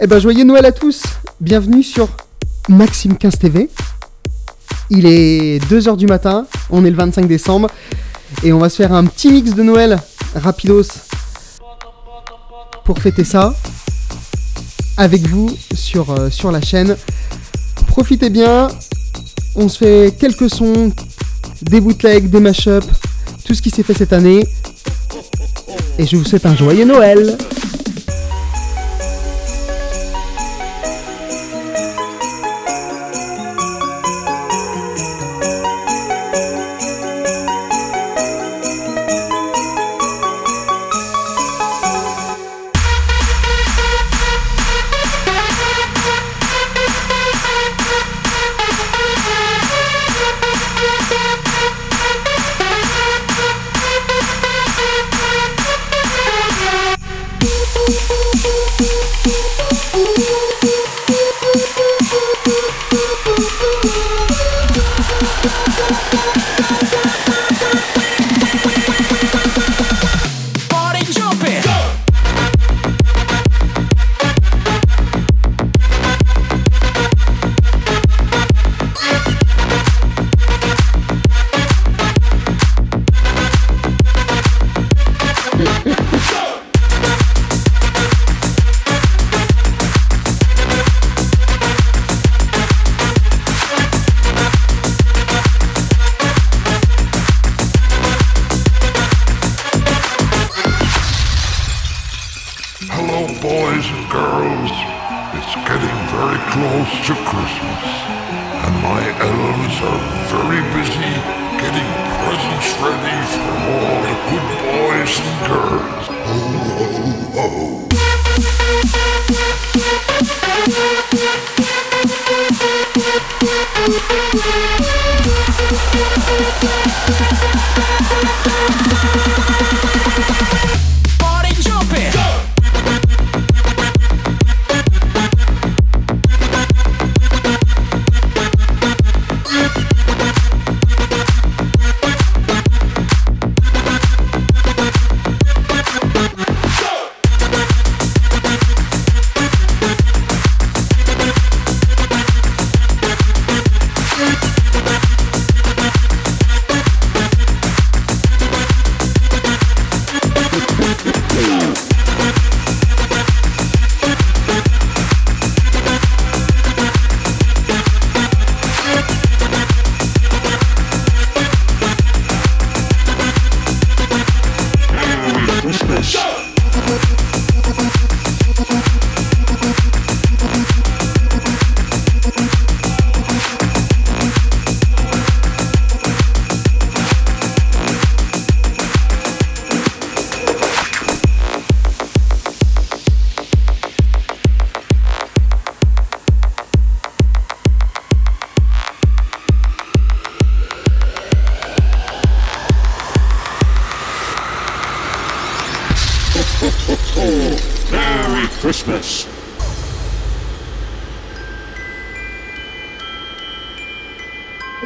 Eh ben, joyeux Noël à tous Bienvenue sur Maxime 15 TV. Il est 2h du matin, on est le 25 décembre, et on va se faire un petit mix de Noël rapidos pour fêter ça avec vous sur, euh, sur la chaîne. Profitez bien, on se fait quelques sons, des bootlegs, des mashups, tout ce qui s'est fait cette année. Et je vous souhaite un joyeux Noël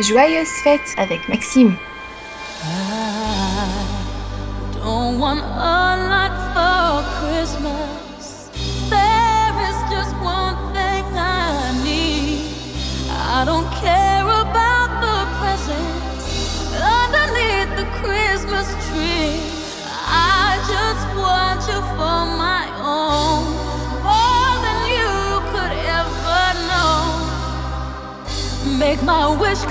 Joyeuse fête avec Maxime. don't want a lot for Christmas. There is just one thing I need. I don't care about the presents underneath the Christmas tree. I just want you for my own, more than you could ever know. Make my wish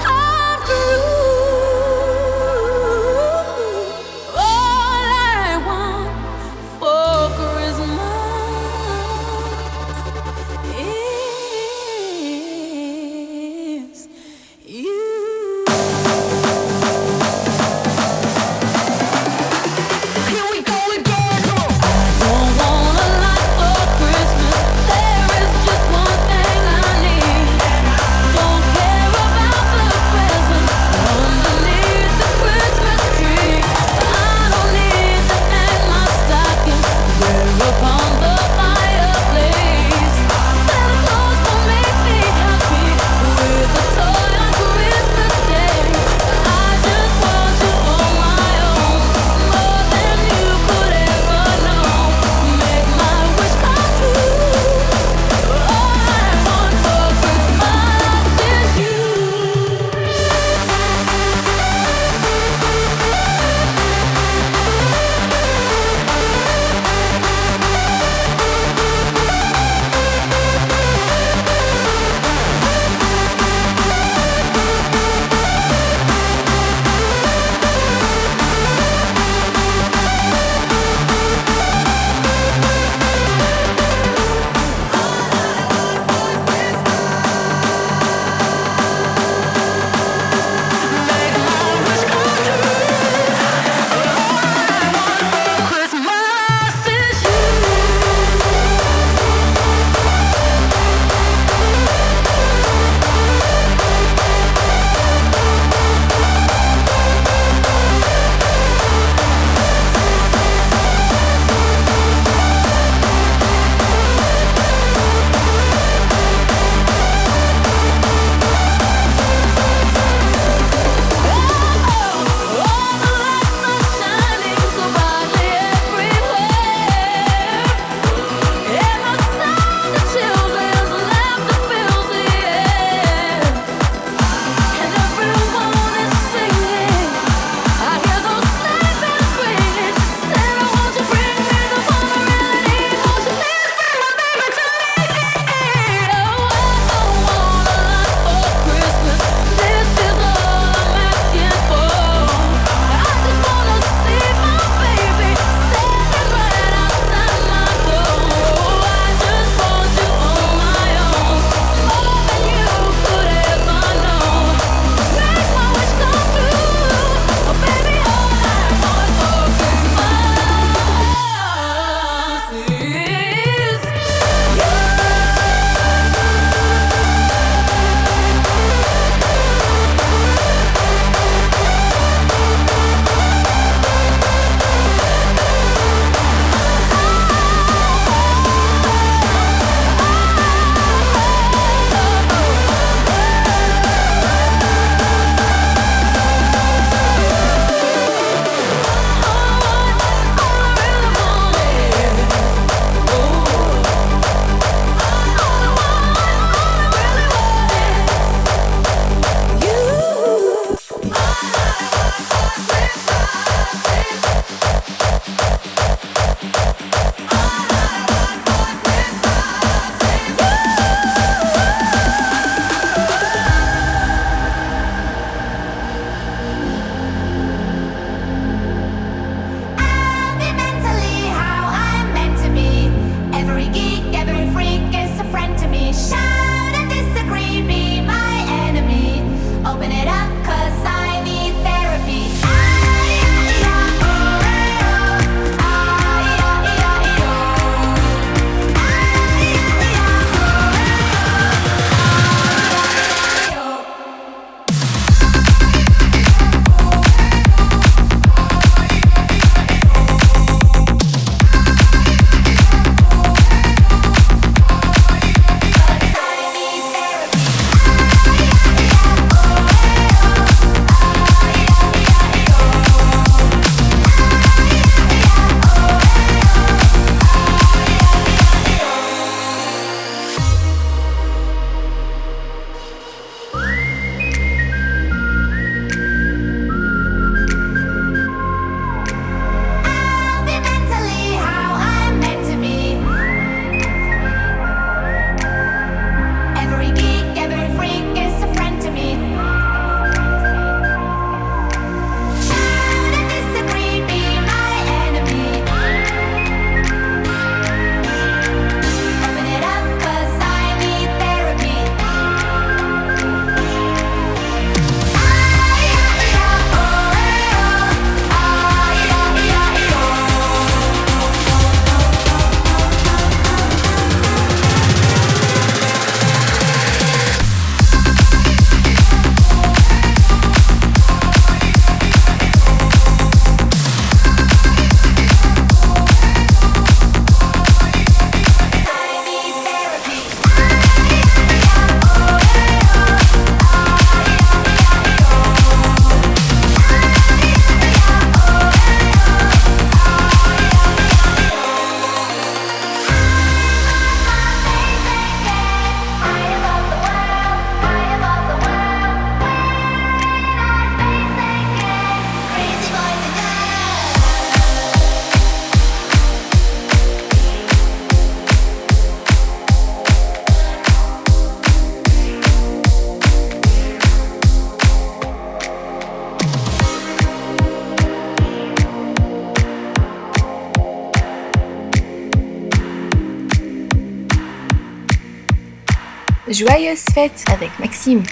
avec Maxime.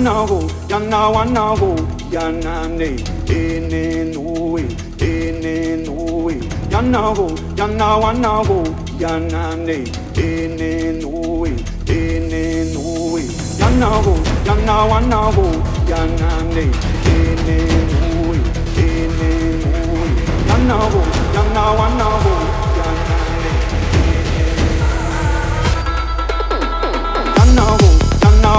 Yanago, yana wanago, yana ne, ene nuwe, ene nuwe. Yanago, yana wanago, yana ne, ene nuwe, ene nuwe. Yanago, yana wanago, yana ne, ene nuwe, ene nuwe. Yanago, yana wanago, yana ne, Yanago, yana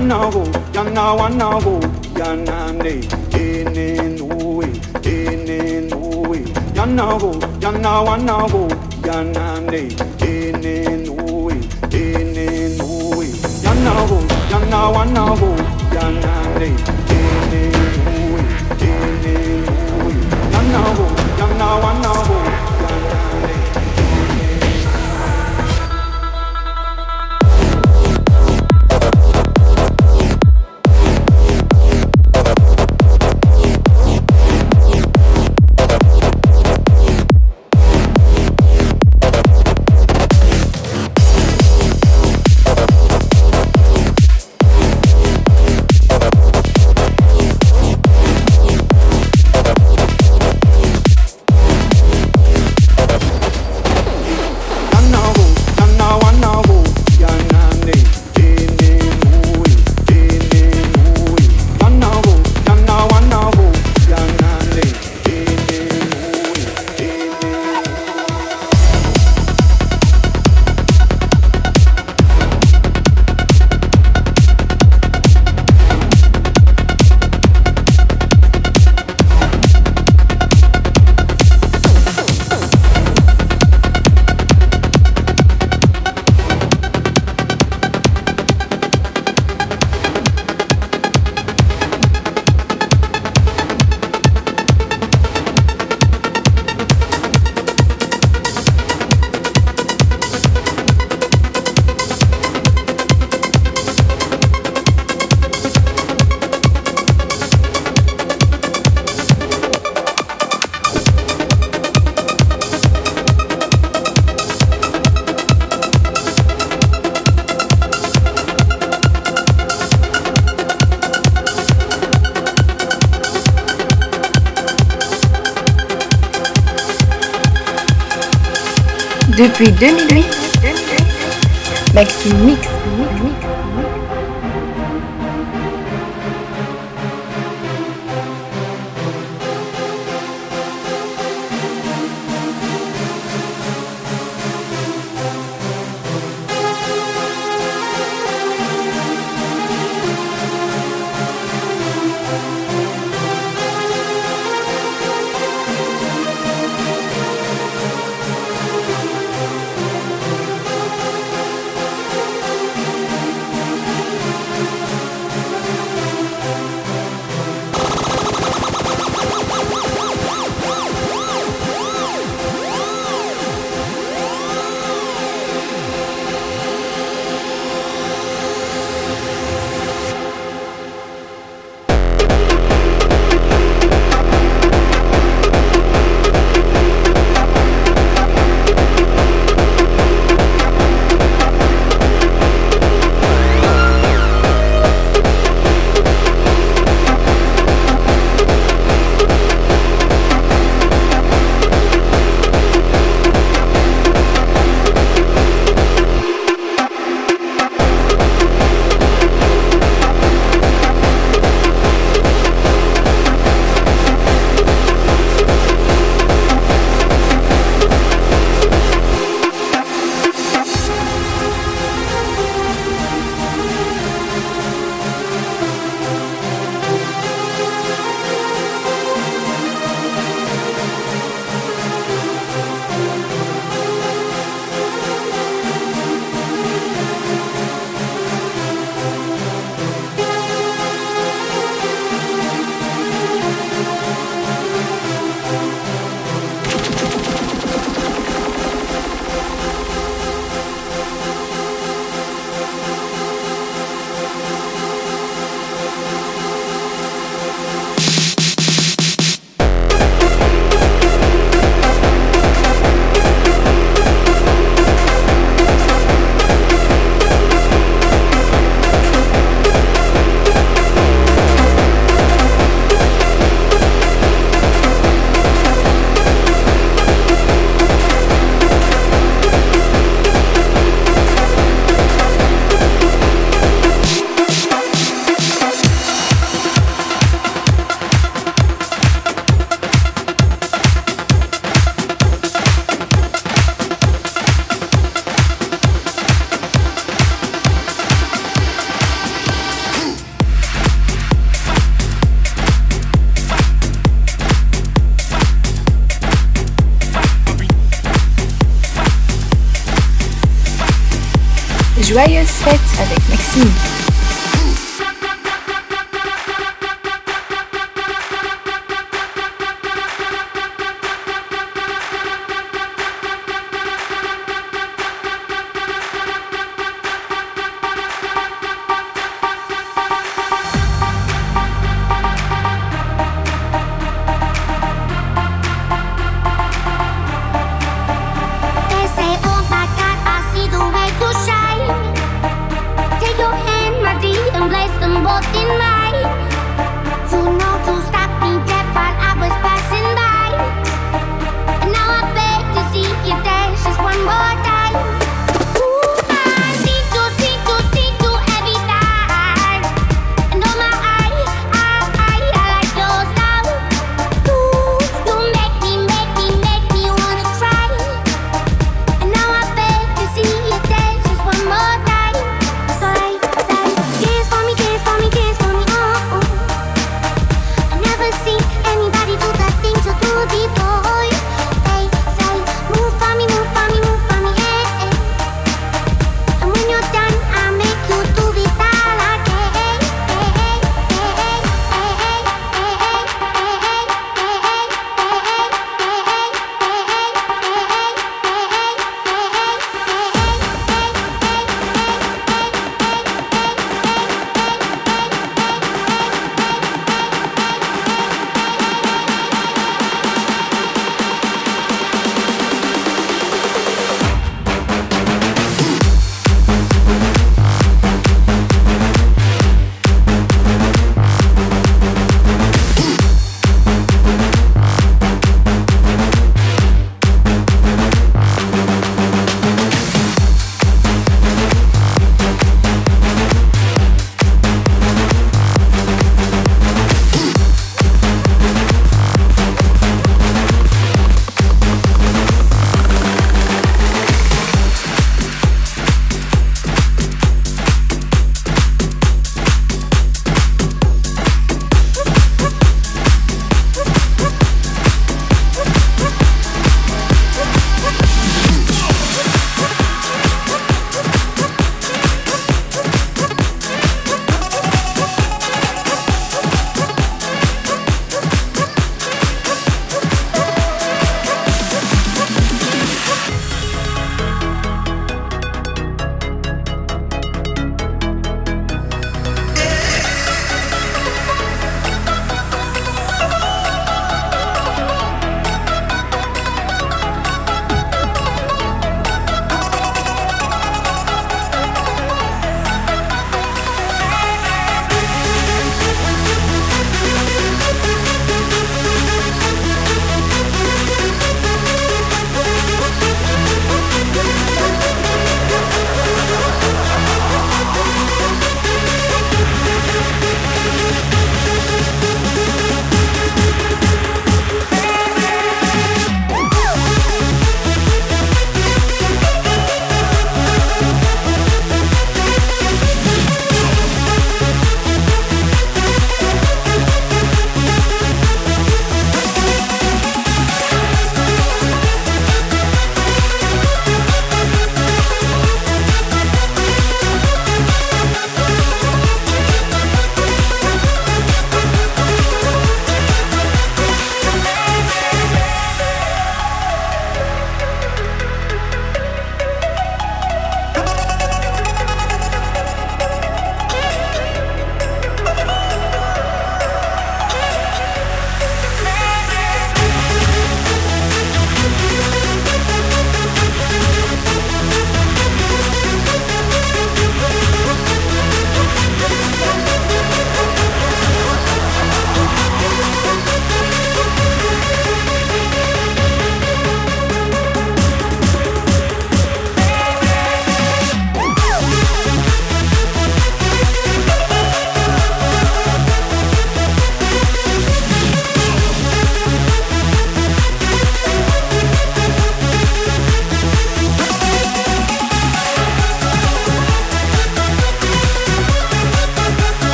Yanago, yana wanago, yana ne, ene nuwe, ene nuwe. Yanago, yana wanago, yana ne, ene nuwe, ene nuwe. Yanago, yana wanago, yana ne, ene nuwe, ene nuwe. Yanago, yana wanago, Depuis 2008, Maxime Mix.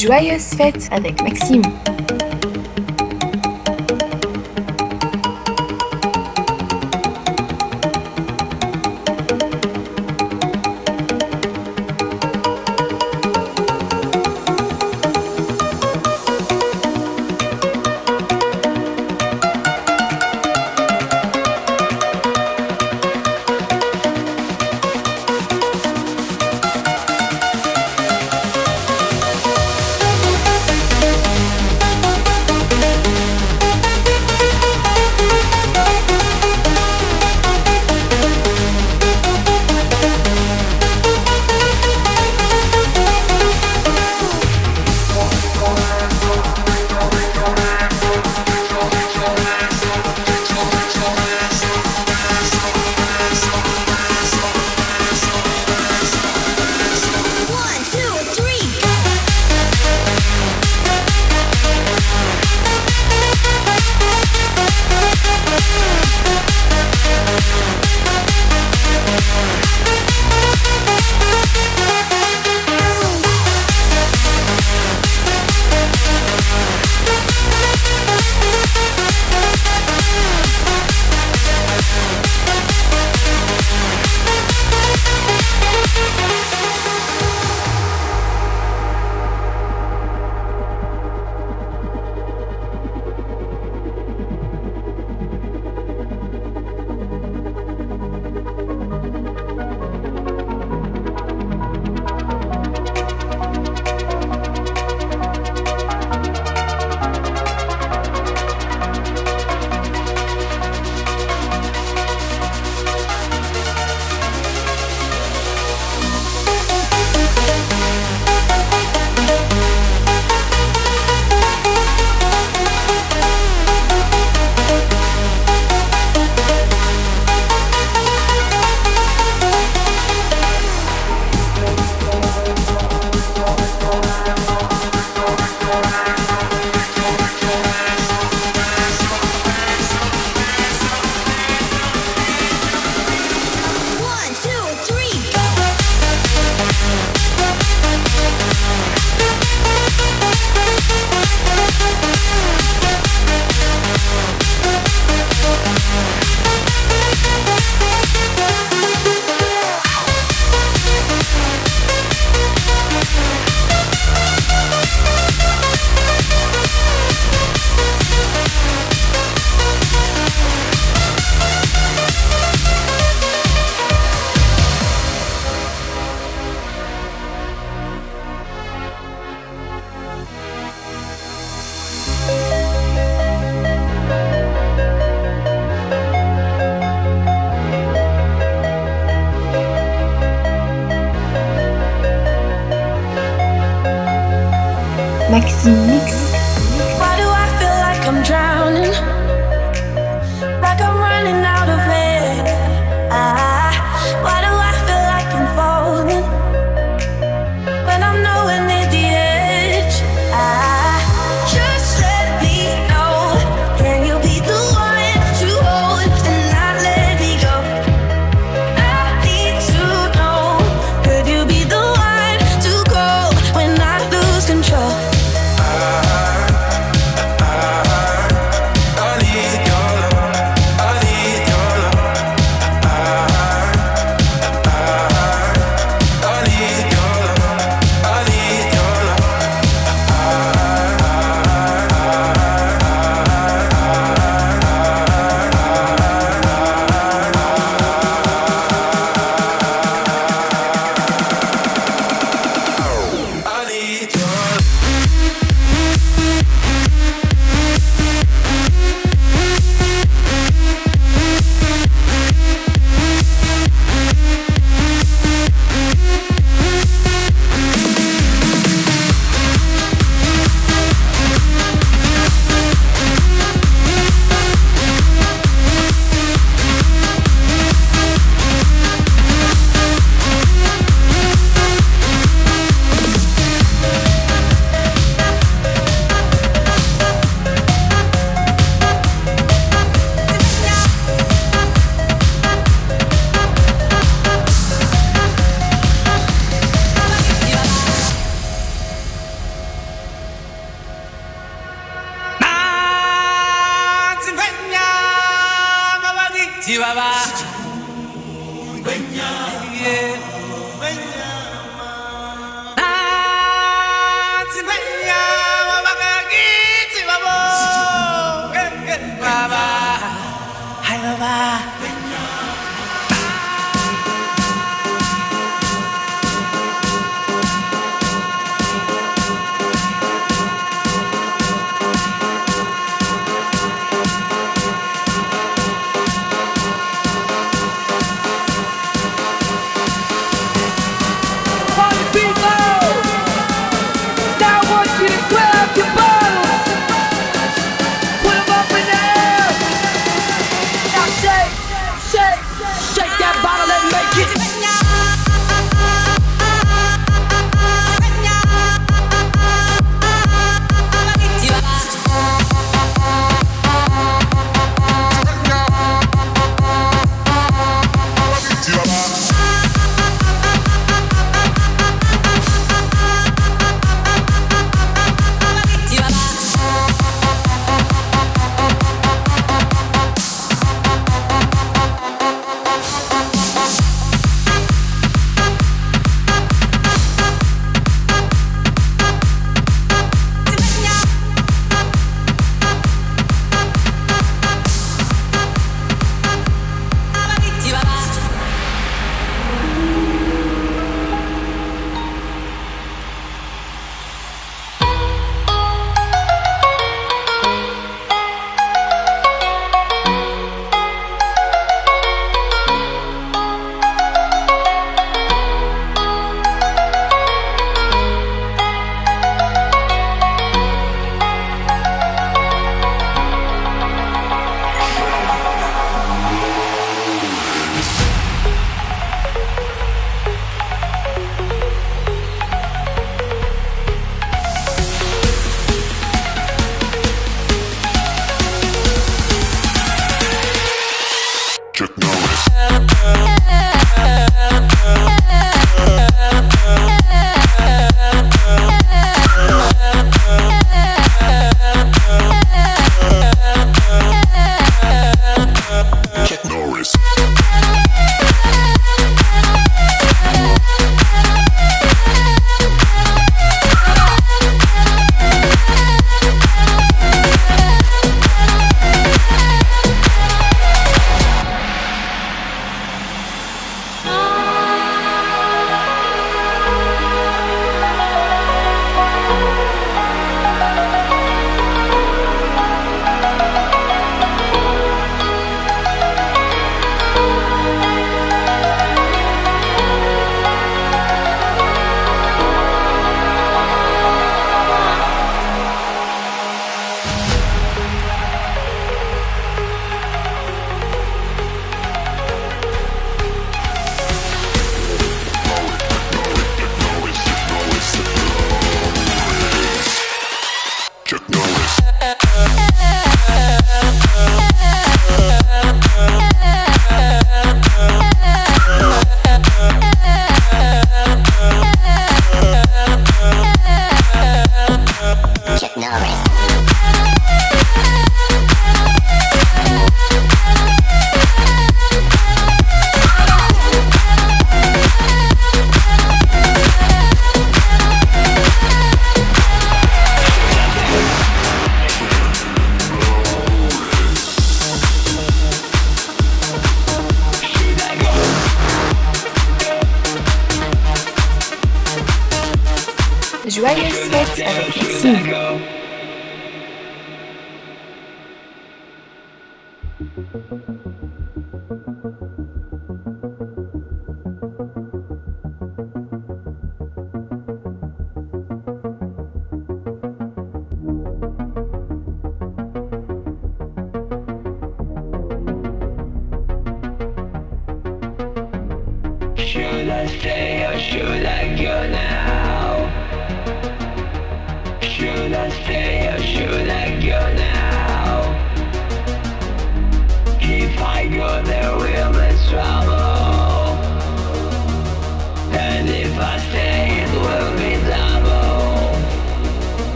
Joyeuses fêtes avec Maxime.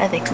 Avec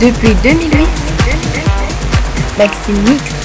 Depuis 2008, Maxime Mix,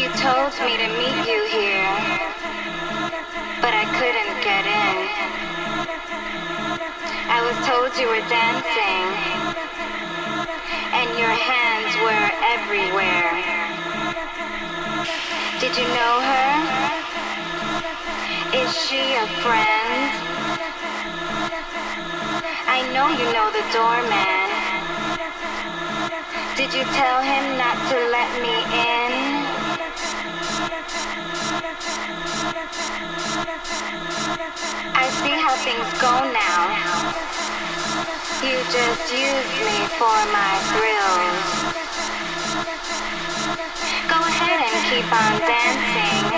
You told me to meet you here, but I couldn't get in. I was told you were dancing, and your hands were everywhere. Did you know her? Is she a friend? I know you know the doorman. Did you tell him not to let me in? I see how things go now. You just use me for my thrills. Go ahead and keep on dancing.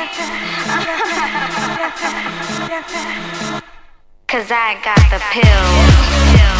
Cause I got the pills.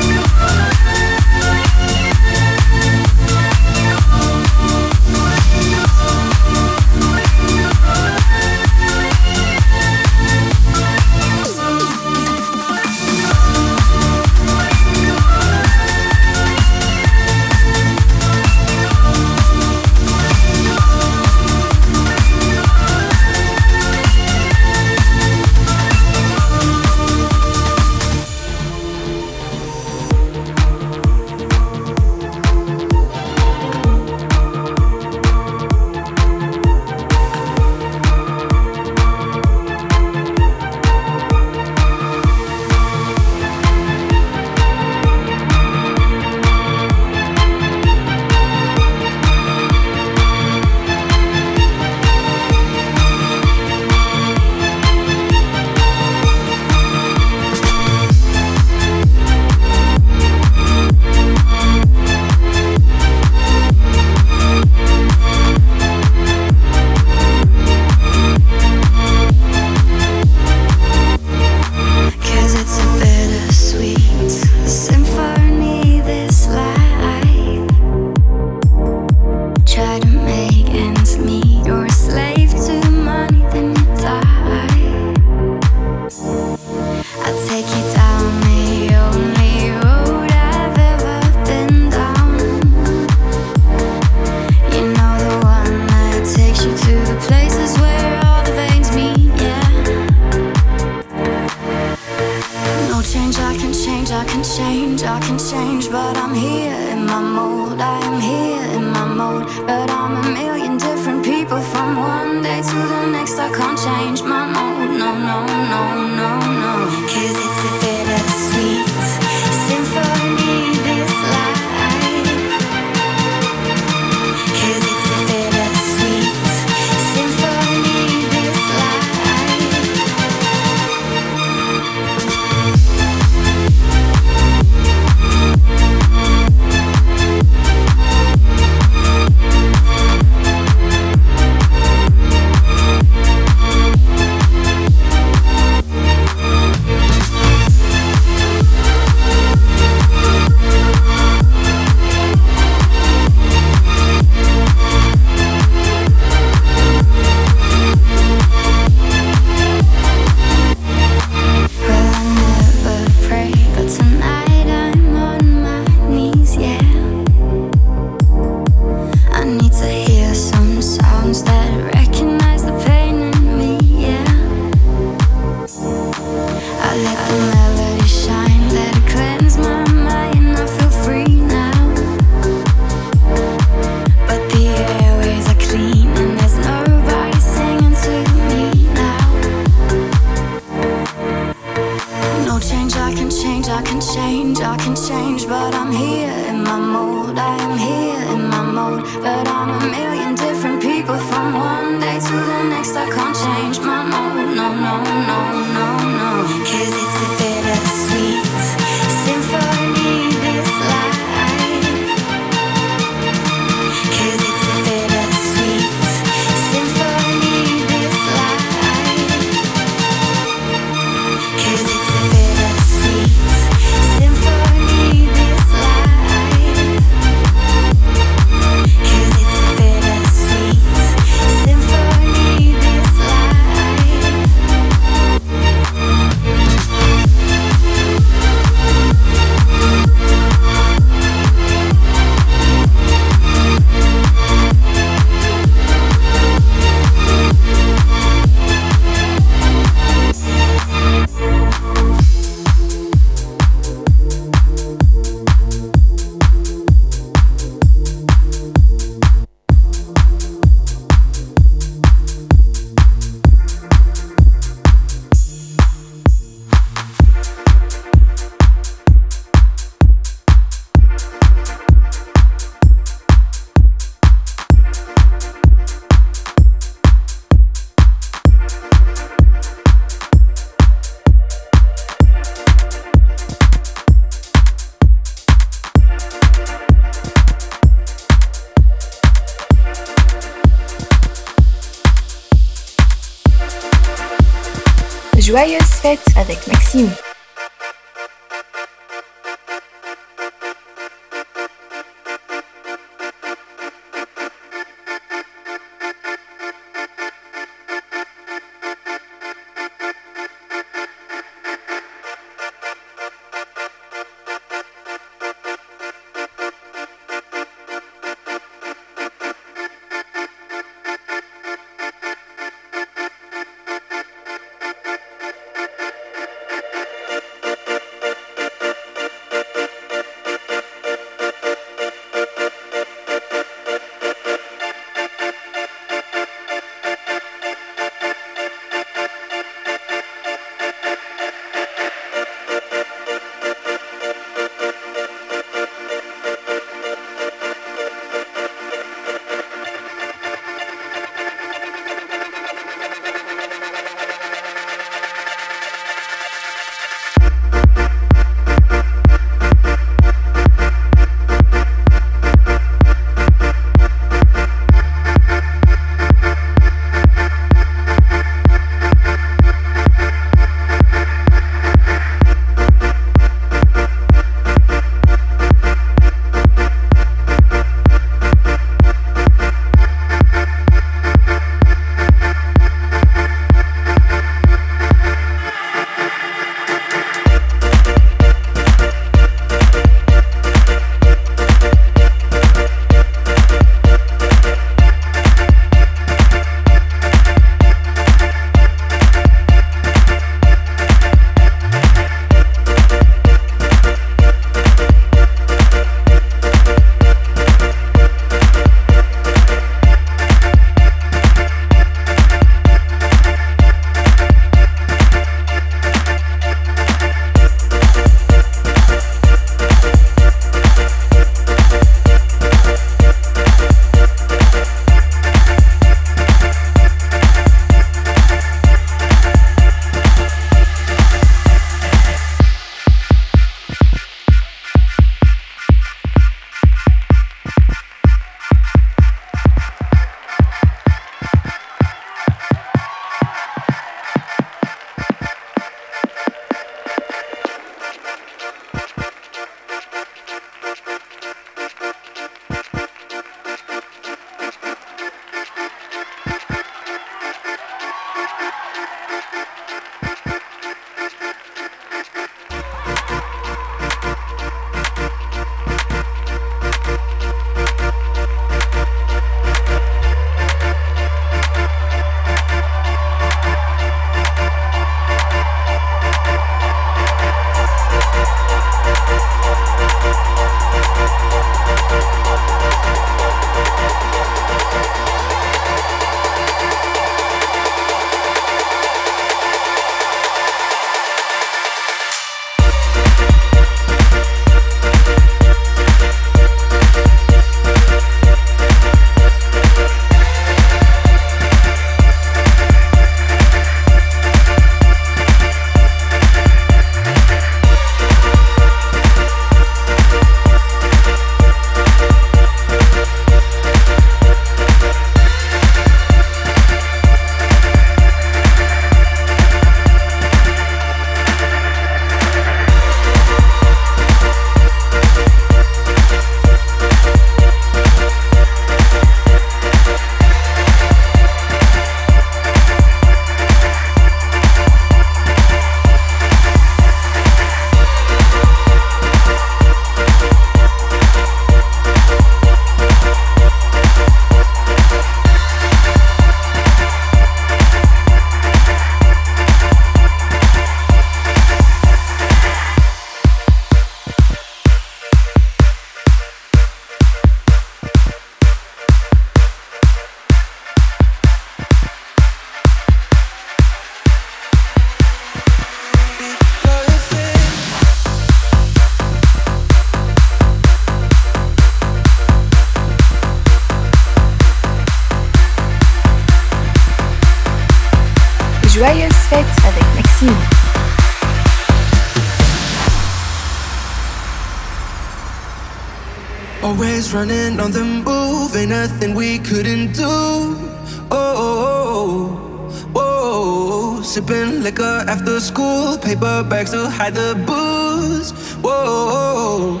Running on the move, ain't nothing we couldn't do. Oh, oh, oh, oh, oh. sipping liquor after school, paper bags to hide the booze. Whoa,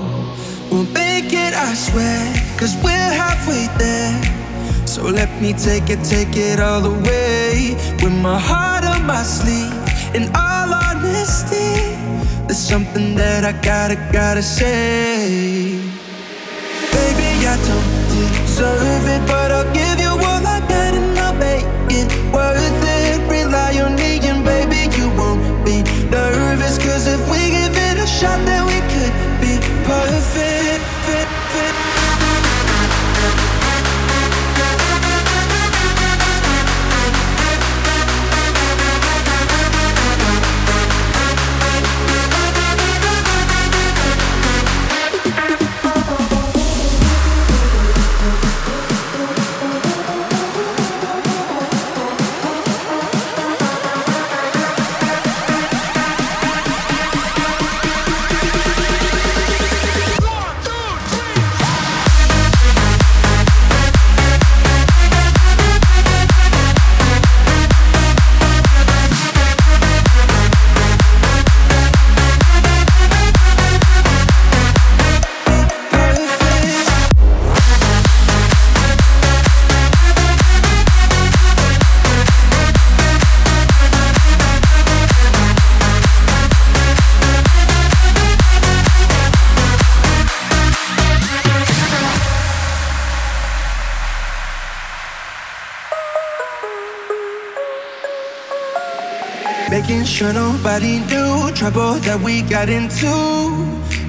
we'll make it, I swear, cause we're halfway there. So let me take it, take it all the way. With my heart on my sleeve, in all honesty, there's something that I gotta, gotta say. Deserve it, but I'll give you all I got and I'll make it worth it. Rely on me and baby, you won't be nervous. Cause if we give it a shot, sure nobody knew trouble that we got into.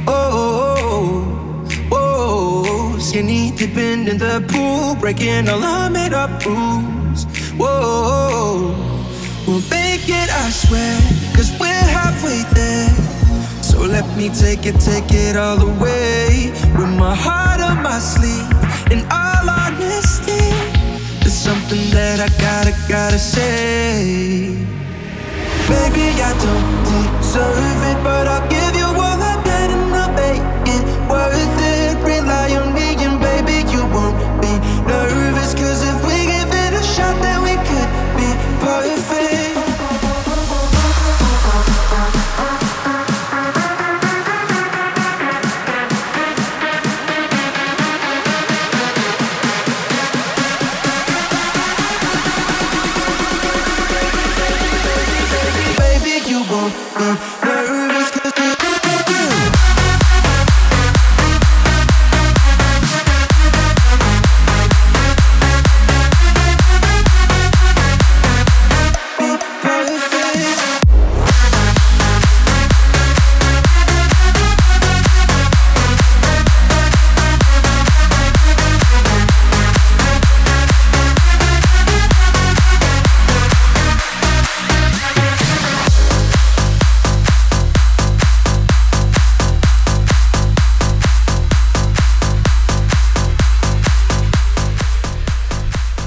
Oh, oh, oh, oh, oh. skinny dipping in the pool, breaking all our made up rules. Whoa, we'll make it, I swear, cause we're halfway there. So let me take it, take it all the way. With my heart on my sleeve, in all honesty, there's something that I gotta, gotta say. Baby, I don't deserve it, but I'll give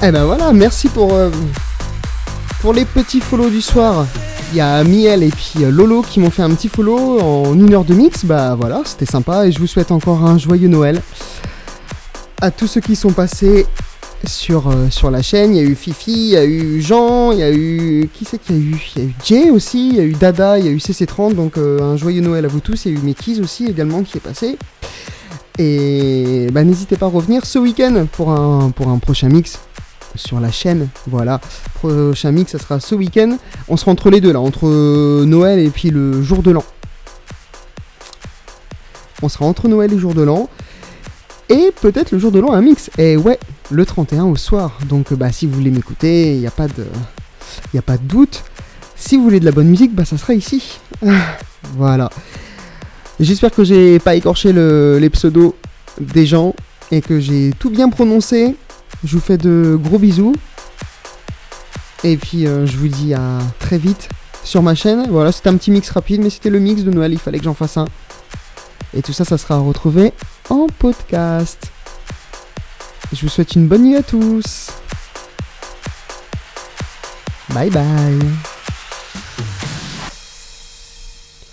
Eh ben voilà, merci pour, euh, les petits follow du soir. Il y a Miel et puis euh, Lolo qui m'ont fait un petit follow en une heure de mix. Bah voilà, c'était sympa et je vous souhaite encore un joyeux Noël. À tous ceux qui sont passés sur, euh, sur la chaîne, il y a eu Fifi, il y a eu Jean, il y a eu. Qui c'est qu'il y a eu? Il y a eu Jay aussi, il y a eu Dada, il y a eu CC30, donc un joyeux Noël à vous tous. Il y a eu Mickey's aussi également qui est passé. Et bah, n'hésitez pas à revenir ce week-end pour un prochain mix sur la chaîne. Voilà, prochain mix, ça sera ce week-end. On sera entre les deux là, entre euh, Noël et puis le jour de l'an. On sera entre Noël et jour de l'an. Et peut-être le jour de l'an un mix. Et ouais, le 31 au soir. Donc bah si vous voulez m'écouter, il n'y a pas de. Doute. Si vous voulez de la bonne musique, bah ça sera ici. voilà. J'espère que j'ai pas écorché le- les pseudos des gens et que j'ai tout bien prononcé. Je vous fais de gros bisous. Et puis euh, je vous dis à très vite sur ma chaîne. Voilà, c'était un petit mix rapide, mais c'était le mix de Noël, il fallait que j'en fasse un. Et tout ça, ça sera retrouvé en podcast. Je vous souhaite une bonne nuit à tous. Bye bye.